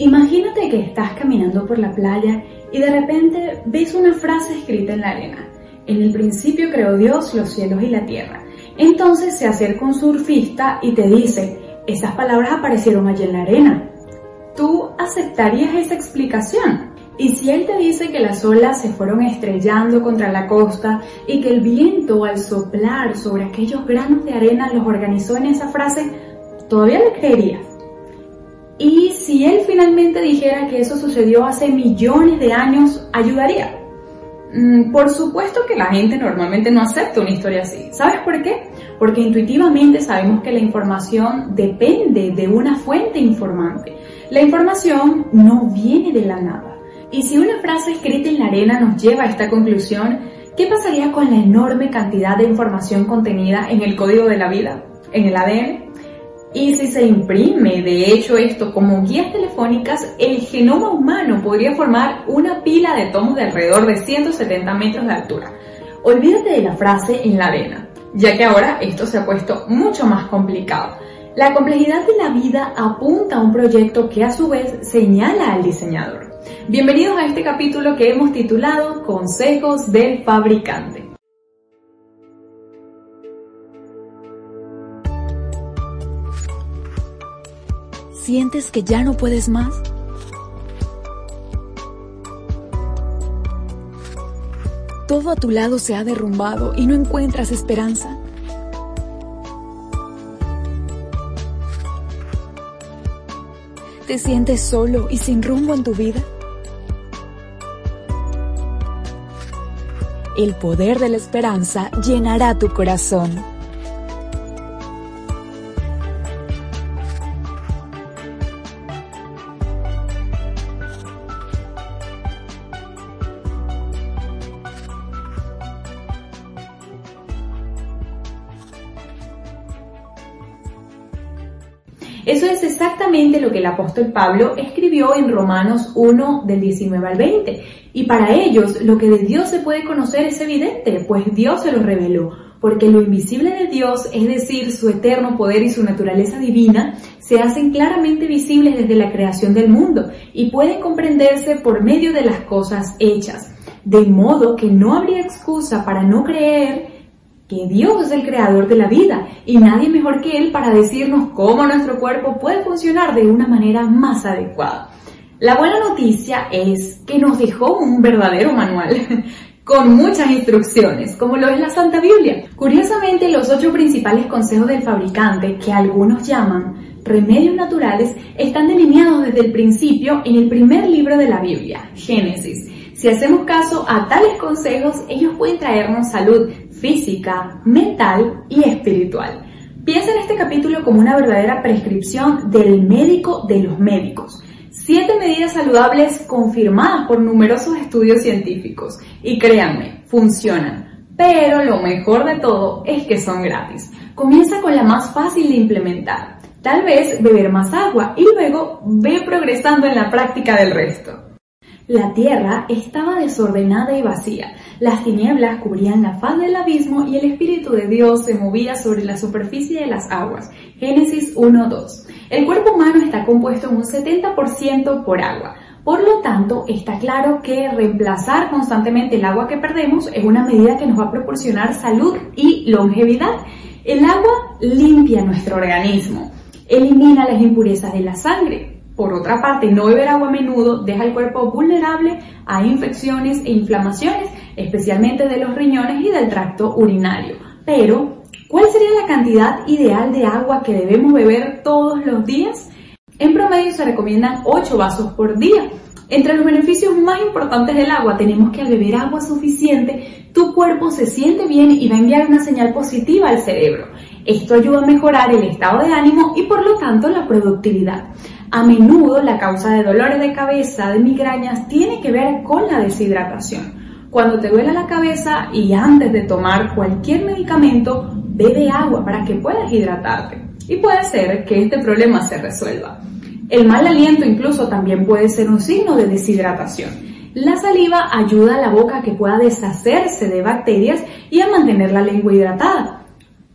Imagínate que estás caminando por la playa y de repente ves una frase escrita en la arena. En el principio creó Dios los cielos y la tierra. Entonces se acerca un surfista y te dice, esas palabras aparecieron allí en la arena. ¿Tú aceptarías esa explicación? Y si él te dice que las olas se fueron estrellando contra la costa y que el viento al soplar sobre aquellos granos de arena los organizó en esa frase, ¿todavía le creerías? Y si él finalmente dijera que eso sucedió hace millones de años, ¿ayudaría? Mm, por supuesto que la gente normalmente no acepta una historia así. ¿Sabes por qué? Porque intuitivamente sabemos que la información depende de una fuente informante. La información no viene de la nada. Y si una frase escrita en la arena nos lleva a esta conclusión, ¿qué pasaría con la enorme cantidad de información contenida en el código de la vida, en el ADN? Y si se imprime, de hecho, esto como guías telefónicas, el genoma humano podría formar una pila de tomos de alrededor de 170 metros de altura. Olvídate de la frase en la arena, ya que ahora esto se ha puesto mucho más complicado. La complejidad de la vida apunta a un proyecto que a su vez señala al diseñador. Bienvenidos a este capítulo que hemos titulado Consejos del Fabricante. ¿Sientes que ya no puedes más? Todo a tu lado se ha derrumbado y no encuentras esperanza. ¿Te sientes solo y sin rumbo en tu vida? El poder de la esperanza llenará tu corazón. Apóstol Pablo escribió en Romanos 1 del 19 al 20. Y para ellos lo que de Dios se puede conocer es evidente, pues Dios se lo reveló. Porque lo invisible de Dios, es decir, su eterno poder y su naturaleza divina, se hacen claramente visibles desde la creación del mundo y pueden comprenderse por medio de las cosas hechas. De modo que no habría excusa para no creer que Dios es el creador de la vida y nadie mejor que Él para decirnos cómo nuestro cuerpo puede funcionar de una manera más adecuada. La buena noticia es que nos dejó un verdadero manual con muchas instrucciones, como lo es la Santa Biblia. Curiosamente, los ocho principales consejos del fabricante, que algunos llaman remedios naturales, están delineados desde el principio en el primer libro de la Biblia, Génesis. Si hacemos caso a tales consejos, ellos pueden traernos salud, física, mental y espiritual. Piensa en este capítulo como una verdadera prescripción del médico de los médicos. Siete medidas saludables confirmadas por numerosos estudios científicos. Y créanme, funcionan. Pero lo mejor de todo es que son gratis. Comienza con la más fácil de implementar. Tal vez beber más agua y luego ve progresando en la práctica del resto. La tierra estaba desordenada y vacía. Las tinieblas cubrían la faz del abismo y el Espíritu de Dios se movía sobre la superficie de las aguas. Génesis 1.2. El cuerpo humano está compuesto en un 70% por agua. Por lo tanto, está claro que reemplazar constantemente el agua que perdemos es una medida que nos va a proporcionar salud y longevidad. El agua limpia nuestro organismo, elimina las impurezas de la sangre, por otra parte, no beber agua a menudo deja el cuerpo vulnerable a infecciones e inflamaciones, especialmente de los riñones y del tracto urinario. Pero, ¿cuál sería la cantidad ideal de agua que debemos beber todos los días? En promedio se recomiendan 8 vasos por día. Entre los beneficios más importantes del agua tenemos que al beber agua suficiente, tu cuerpo se siente bien y va a enviar una señal positiva al cerebro. Esto ayuda a mejorar el estado de ánimo y por lo tanto la productividad. A menudo la causa de dolores de cabeza, de migrañas, tiene que ver con la deshidratación. Cuando te duele la cabeza y antes de tomar cualquier medicamento, bebe agua para que puedas hidratarte. Y puede ser que este problema se resuelva. El mal aliento incluso también puede ser un signo de deshidratación. La saliva ayuda a la boca a que pueda deshacerse de bacterias y a mantener la lengua hidratada.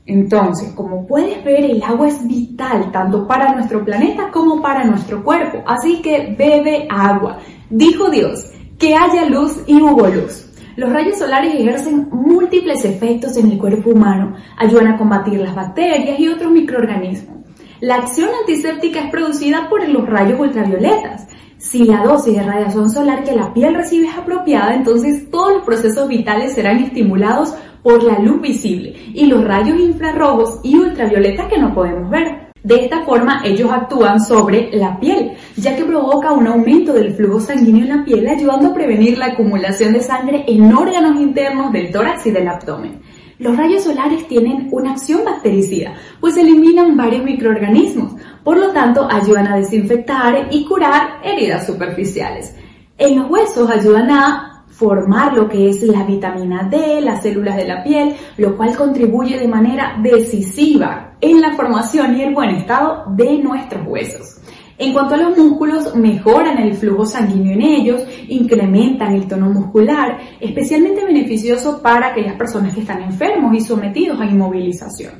Entonces, como puedes ver, el agua es vital tanto para nuestro planeta como para nuestro cuerpo. Así que bebe agua. Dijo Dios, que haya luz y hubo luz. Los rayos solares ejercen múltiples efectos en el cuerpo humano, ayudan a combatir las bacterias y otros microorganismos. La acción antiséptica es producida por los rayos ultravioletas. Si la dosis de radiación solar que la piel recibe es apropiada, entonces todos los procesos vitales serán estimulados por la luz visible y los rayos infrarrojos y ultravioletas que no podemos ver. De esta forma ellos actúan sobre la piel, ya que provoca un aumento del flujo sanguíneo en la piel, ayudando a prevenir la acumulación de sangre en órganos internos del tórax y del abdomen. Los rayos solares tienen una acción bactericida, pues eliminan varios microorganismos, por lo tanto ayudan a desinfectar y curar heridas superficiales. En los huesos ayudan a formar lo que es la vitamina D, las células de la piel, lo cual contribuye de manera decisiva en la formación y el buen estado de nuestros huesos. En cuanto a los músculos, mejoran el flujo sanguíneo en ellos, incrementan el tono muscular, especialmente beneficioso para aquellas personas que están enfermos y sometidos a inmovilización.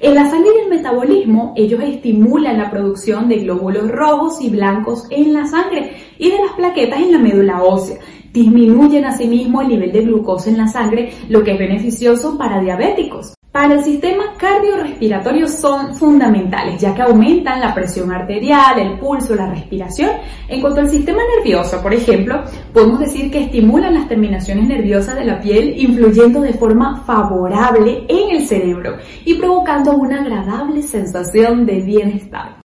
En la sangre y el metabolismo, ellos estimulan la producción de glóbulos rojos y blancos en la sangre y de las plaquetas en la médula ósea, disminuyen asimismo el nivel de glucosa en la sangre, lo que es beneficioso para diabéticos. Para el sistema cardiorrespiratorio son fundamentales, ya que aumentan la presión arterial, el pulso, la respiración. En cuanto al sistema nervioso, por ejemplo, podemos decir que estimulan las terminaciones nerviosas de la piel, influyendo de forma favorable en el cerebro y provocando una agradable sensación de bienestar.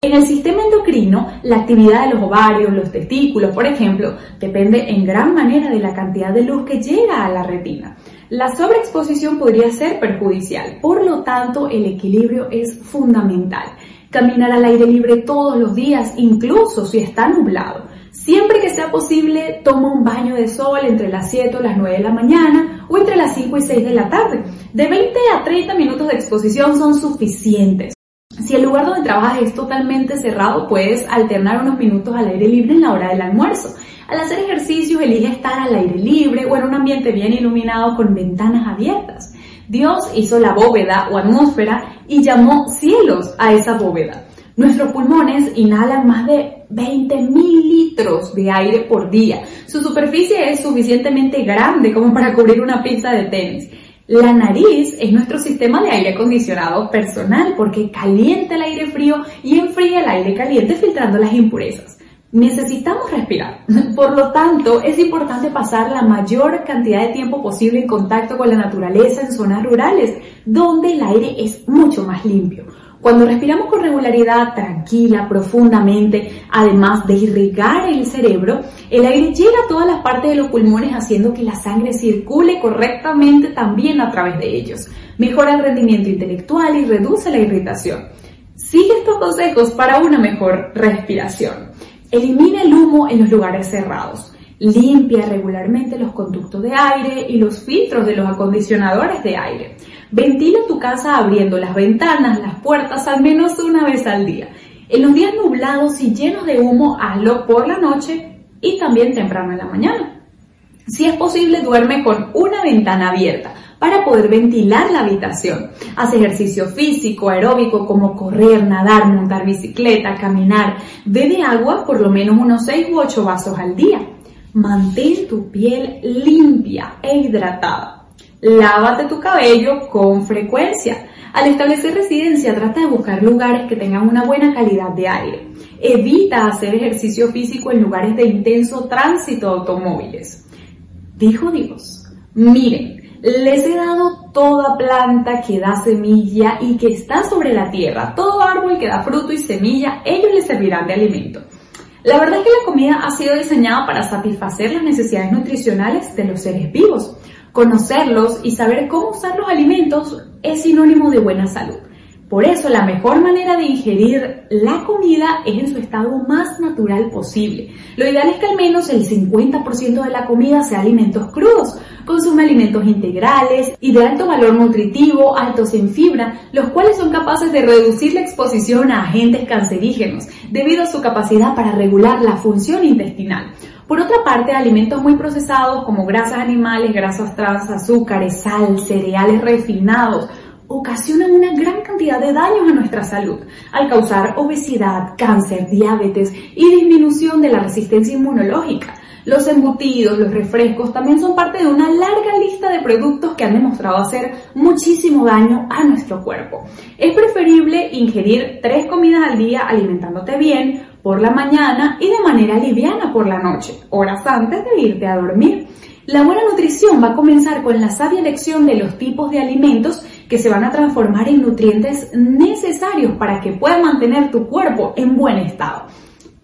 En el sistema endocrino, la actividad de los ovarios, los testículos, por ejemplo, depende en gran manera de la cantidad de luz que llega a la retina. La sobreexposición podría ser perjudicial, por lo tanto el equilibrio es fundamental. Caminar al aire libre todos los días, incluso si está nublado. Siempre que sea posible, toma un baño de sol entre las 7 o las 9 de la mañana o entre las 5 y 6 de la tarde. De 20 a 30 minutos de exposición son suficientes. Si el lugar donde trabajas es totalmente cerrado, puedes alternar unos minutos al aire libre en la hora del almuerzo. Al hacer ejercicios, elige estar al aire libre o en un ambiente bien iluminado con ventanas abiertas. Dios hizo la bóveda o atmósfera y llamó cielos a esa bóveda. Nuestros pulmones inhalan más de 20 mil litros de aire por día. Su superficie es suficientemente grande como para cubrir una pista de tenis. La nariz es nuestro sistema de aire acondicionado personal porque calienta el aire frío y enfría el aire caliente filtrando las impurezas. Necesitamos respirar. Por lo tanto, es importante pasar la mayor cantidad de tiempo posible en contacto con la naturaleza en zonas rurales, donde el aire es mucho más limpio. Cuando respiramos con regularidad, tranquila, profundamente, además de irrigar el cerebro, el aire llega a todas las partes de los pulmones haciendo que la sangre circule correctamente también a través de ellos. Mejora el rendimiento intelectual y reduce la irritación. Sigue estos consejos para una mejor respiración. Elimina el humo en los lugares cerrados. Limpia regularmente los conductos de aire y los filtros de los acondicionadores de aire. Ventila tu casa abriendo las ventanas, las puertas al menos una vez al día. En los días nublados y llenos de humo, hazlo por la noche y también temprano en la mañana. Si es posible, duerme con una ventana abierta para poder ventilar la habitación. Haz ejercicio físico, aeróbico, como correr, nadar, montar bicicleta, caminar. Bebe agua por lo menos unos 6 u 8 vasos al día. Mantén tu piel limpia e hidratada. Lávate tu cabello con frecuencia. Al establecer residencia, trata de buscar lugares que tengan una buena calidad de aire. Evita hacer ejercicio físico en lugares de intenso tránsito de automóviles. Dijo Dios, miren, les he dado toda planta que da semilla y que está sobre la tierra, todo árbol que da fruto y semilla, ellos les servirán de alimento. La verdad es que la comida ha sido diseñada para satisfacer las necesidades nutricionales de los seres vivos. Conocerlos y saber cómo usar los alimentos es sinónimo de buena salud. Por eso la mejor manera de ingerir la comida es en su estado más natural posible. Lo ideal es que al menos el 50% de la comida sea alimentos crudos. Consume alimentos integrales y de alto valor nutritivo, altos en fibra, los cuales son capaces de reducir la exposición a agentes cancerígenos debido a su capacidad para regular la función intestinal. Por otra parte, alimentos muy procesados como grasas animales, grasas trans, azúcares, sal, cereales refinados, ocasionan una gran cantidad de daños a nuestra salud, al causar obesidad, cáncer, diabetes y disminución de la resistencia inmunológica. Los embutidos, los refrescos también son parte de una larga lista de productos que han demostrado hacer muchísimo daño a nuestro cuerpo. Es preferible ingerir tres comidas al día alimentándote bien por la mañana y de manera liviana por la noche, horas antes de irte a dormir. La buena nutrición va a comenzar con la sabia elección de los tipos de alimentos que se van a transformar en nutrientes necesarios para que puedas mantener tu cuerpo en buen estado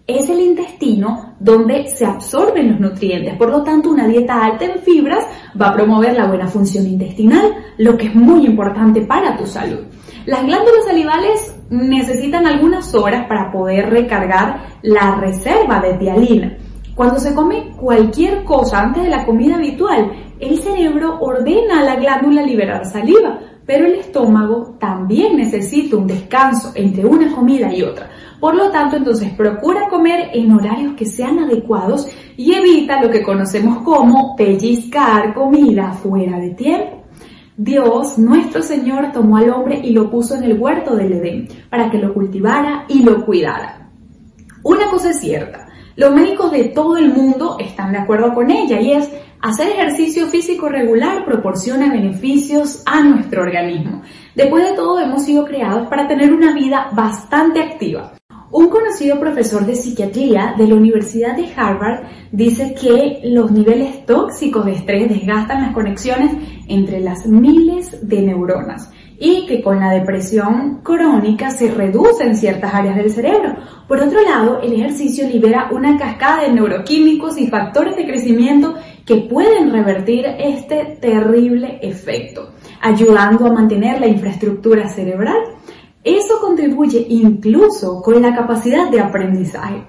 es el intestino donde se absorben los nutrientes. Por lo tanto, una dieta alta en fibras va a promover la buena función intestinal, lo que es muy importante para tu salud. Las glándulas salivales necesitan algunas horas para poder recargar la reserva de tialina. Cuando se come cualquier cosa antes de la comida habitual, el cerebro ordena a la glándula liberar saliva, pero el estómago también necesita un descanso entre una comida y otra. Por lo tanto, entonces procura comer en horarios que sean adecuados y evita lo que conocemos como pellizcar comida fuera de tiempo. Dios, nuestro Señor, tomó al hombre y lo puso en el huerto del Edén para que lo cultivara y lo cuidara. Una cosa es cierta, los médicos de todo el mundo están de acuerdo con ella y es hacer ejercicio físico regular proporciona beneficios a nuestro organismo. Después de todo, hemos sido creados para tener una vida bastante activa. Un conocido profesor de psiquiatría de la Universidad de Harvard dice que los niveles tóxicos de estrés desgastan las conexiones entre las miles de neuronas y que con la depresión crónica se reducen ciertas áreas del cerebro. Por otro lado, el ejercicio libera una cascada de neuroquímicos y factores de crecimiento que pueden revertir este terrible efecto, ayudando a mantener la infraestructura cerebral eso contribuye incluso con la capacidad de aprendizaje.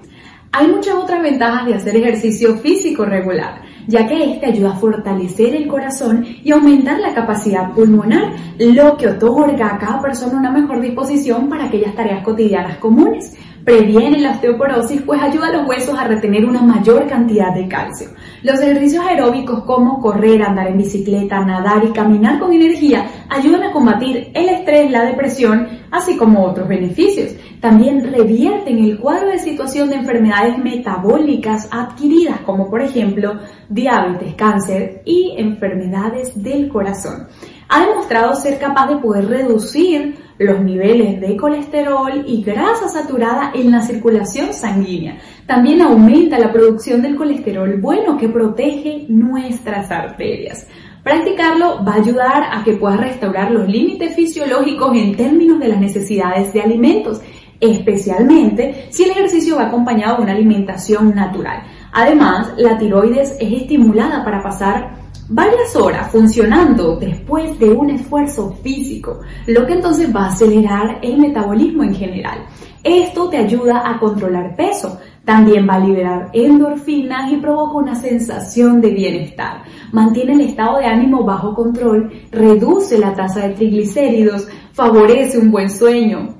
Hay muchas otras ventajas de hacer ejercicio físico regular, ya que este ayuda a fortalecer el corazón y aumentar la capacidad pulmonar, lo que otorga a cada persona una mejor disposición para aquellas tareas cotidianas comunes previene la osteoporosis, pues ayuda a los huesos a retener una mayor cantidad de calcio. Los ejercicios aeróbicos como correr, andar en bicicleta, nadar y caminar con energía ayudan a combatir el estrés, la depresión, así como otros beneficios. También revierten el cuadro de situación de enfermedades metabólicas adquiridas, como por ejemplo diabetes, cáncer y enfermedades del corazón. Ha demostrado ser capaz de poder reducir los niveles de colesterol y grasa saturada en la circulación sanguínea. También aumenta la producción del colesterol bueno que protege nuestras arterias. Practicarlo va a ayudar a que puedas restaurar los límites fisiológicos en términos de las necesidades de alimentos, especialmente si el ejercicio va acompañado de una alimentación natural. Además, la tiroides es estimulada para pasar varias horas funcionando después de un esfuerzo físico, lo que entonces va a acelerar el metabolismo en general. Esto te ayuda a controlar peso, también va a liberar endorfinas y provoca una sensación de bienestar. Mantiene el estado de ánimo bajo control, reduce la tasa de triglicéridos, favorece un buen sueño,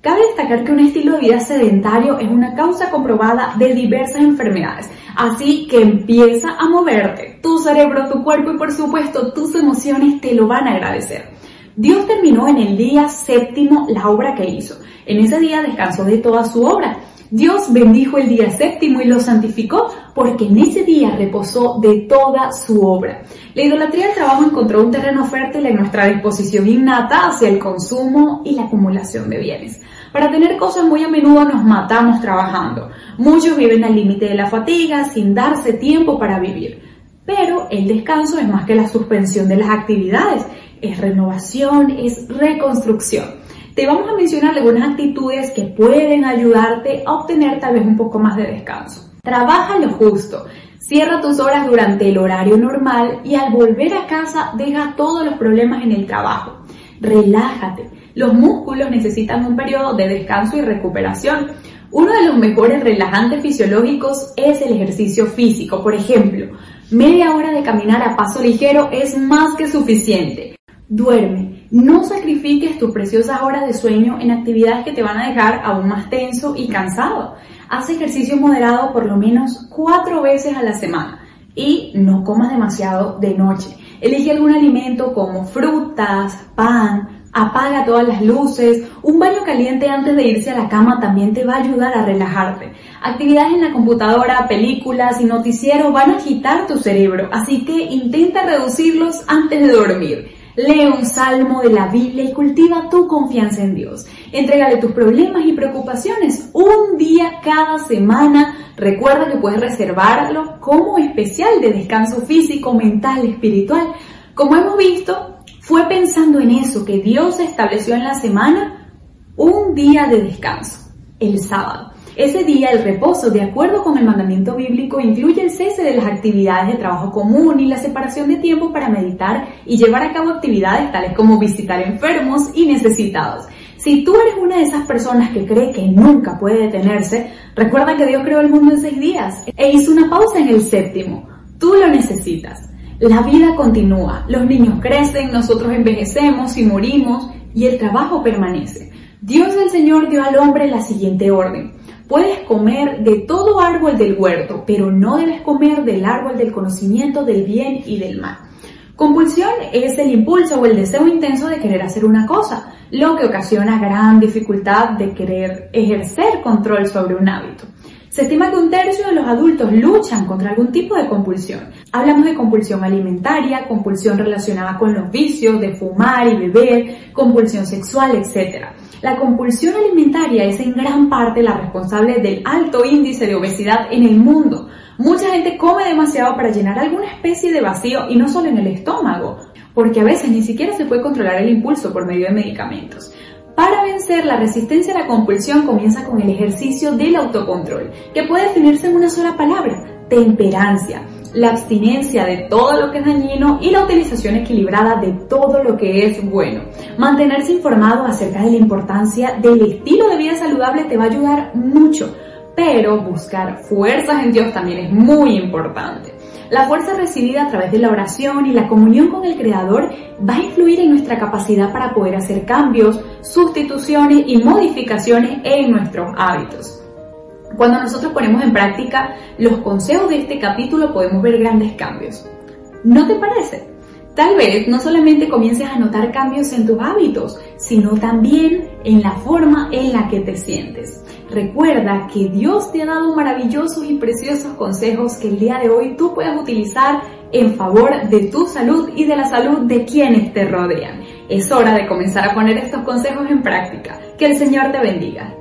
Cabe destacar que un estilo de vida sedentario es una causa comprobada de diversas enfermedades, así que empieza a moverte. Tu cerebro, tu cuerpo y por supuesto tus emociones te lo van a agradecer. Dios terminó en el día séptimo la obra que hizo. En ese día descansó de toda su obra. Dios bendijo el día séptimo y lo santificó porque en ese día reposó de toda su obra. La idolatría del trabajo encontró un terreno fértil en nuestra disposición innata hacia el consumo y la acumulación de bienes. Para tener cosas muy a menudo nos matamos trabajando. Muchos viven al límite de la fatiga sin darse tiempo para vivir. Pero el descanso es más que la suspensión de las actividades, es renovación, es reconstrucción. Te vamos a mencionar algunas actitudes que pueden ayudarte a obtener tal vez un poco más de descanso. Trabaja lo justo. Cierra tus horas durante el horario normal y al volver a casa deja todos los problemas en el trabajo. Relájate. Los músculos necesitan un periodo de descanso y recuperación. Uno de los mejores relajantes fisiológicos es el ejercicio físico. Por ejemplo, media hora de caminar a paso ligero es más que suficiente. Duerme. No sacrifiques tus preciosas horas de sueño en actividades que te van a dejar aún más tenso y cansado. Haz ejercicio moderado por lo menos cuatro veces a la semana y no comas demasiado de noche. Elige algún alimento como frutas, pan, Apaga todas las luces, un baño caliente antes de irse a la cama también te va a ayudar a relajarte. Actividades en la computadora, películas y noticiero van a agitar tu cerebro, así que intenta reducirlos antes de dormir. Lee un salmo de la Biblia y cultiva tu confianza en Dios. Entrégale tus problemas y preocupaciones un día cada semana. Recuerda que puedes reservarlo como especial de descanso físico, mental, espiritual. Como hemos visto, fue pensando en eso que Dios estableció en la semana un día de descanso, el sábado. Ese día, el reposo, de acuerdo con el mandamiento bíblico, incluye el cese de las actividades de trabajo común y la separación de tiempo para meditar y llevar a cabo actividades tales como visitar enfermos y necesitados. Si tú eres una de esas personas que cree que nunca puede detenerse, recuerda que Dios creó el mundo en seis días e hizo una pausa en el séptimo. Tú lo necesitas. La vida continúa, los niños crecen, nosotros envejecemos y morimos y el trabajo permanece. Dios el Señor dio al hombre la siguiente orden. Puedes comer de todo árbol del huerto, pero no debes comer del árbol del conocimiento del bien y del mal. Compulsión es el impulso o el deseo intenso de querer hacer una cosa, lo que ocasiona gran dificultad de querer ejercer control sobre un hábito. Se estima que un tercio de los adultos luchan contra algún tipo de compulsión. Hablamos de compulsión alimentaria, compulsión relacionada con los vicios de fumar y beber, compulsión sexual, etc. La compulsión alimentaria es en gran parte la responsable del alto índice de obesidad en el mundo. Mucha gente come demasiado para llenar alguna especie de vacío y no solo en el estómago, porque a veces ni siquiera se puede controlar el impulso por medio de medicamentos. Para vencer la resistencia a la compulsión comienza con el ejercicio del autocontrol, que puede definirse en una sola palabra, temperancia, la abstinencia de todo lo que es dañino y la utilización equilibrada de todo lo que es bueno. Mantenerse informado acerca de la importancia del estilo de vida saludable te va a ayudar mucho, pero buscar fuerzas en Dios también es muy importante. La fuerza recibida a través de la oración y la comunión con el Creador va a influir en nuestra capacidad para poder hacer cambios, sustituciones y modificaciones en nuestros hábitos. Cuando nosotros ponemos en práctica los consejos de este capítulo podemos ver grandes cambios. ¿No te parece? Tal vez no solamente comiences a notar cambios en tus hábitos, sino también en la forma en la que te sientes. Recuerda que Dios te ha dado maravillosos y preciosos consejos que el día de hoy tú puedes utilizar en favor de tu salud y de la salud de quienes te rodean. Es hora de comenzar a poner estos consejos en práctica. Que el Señor te bendiga.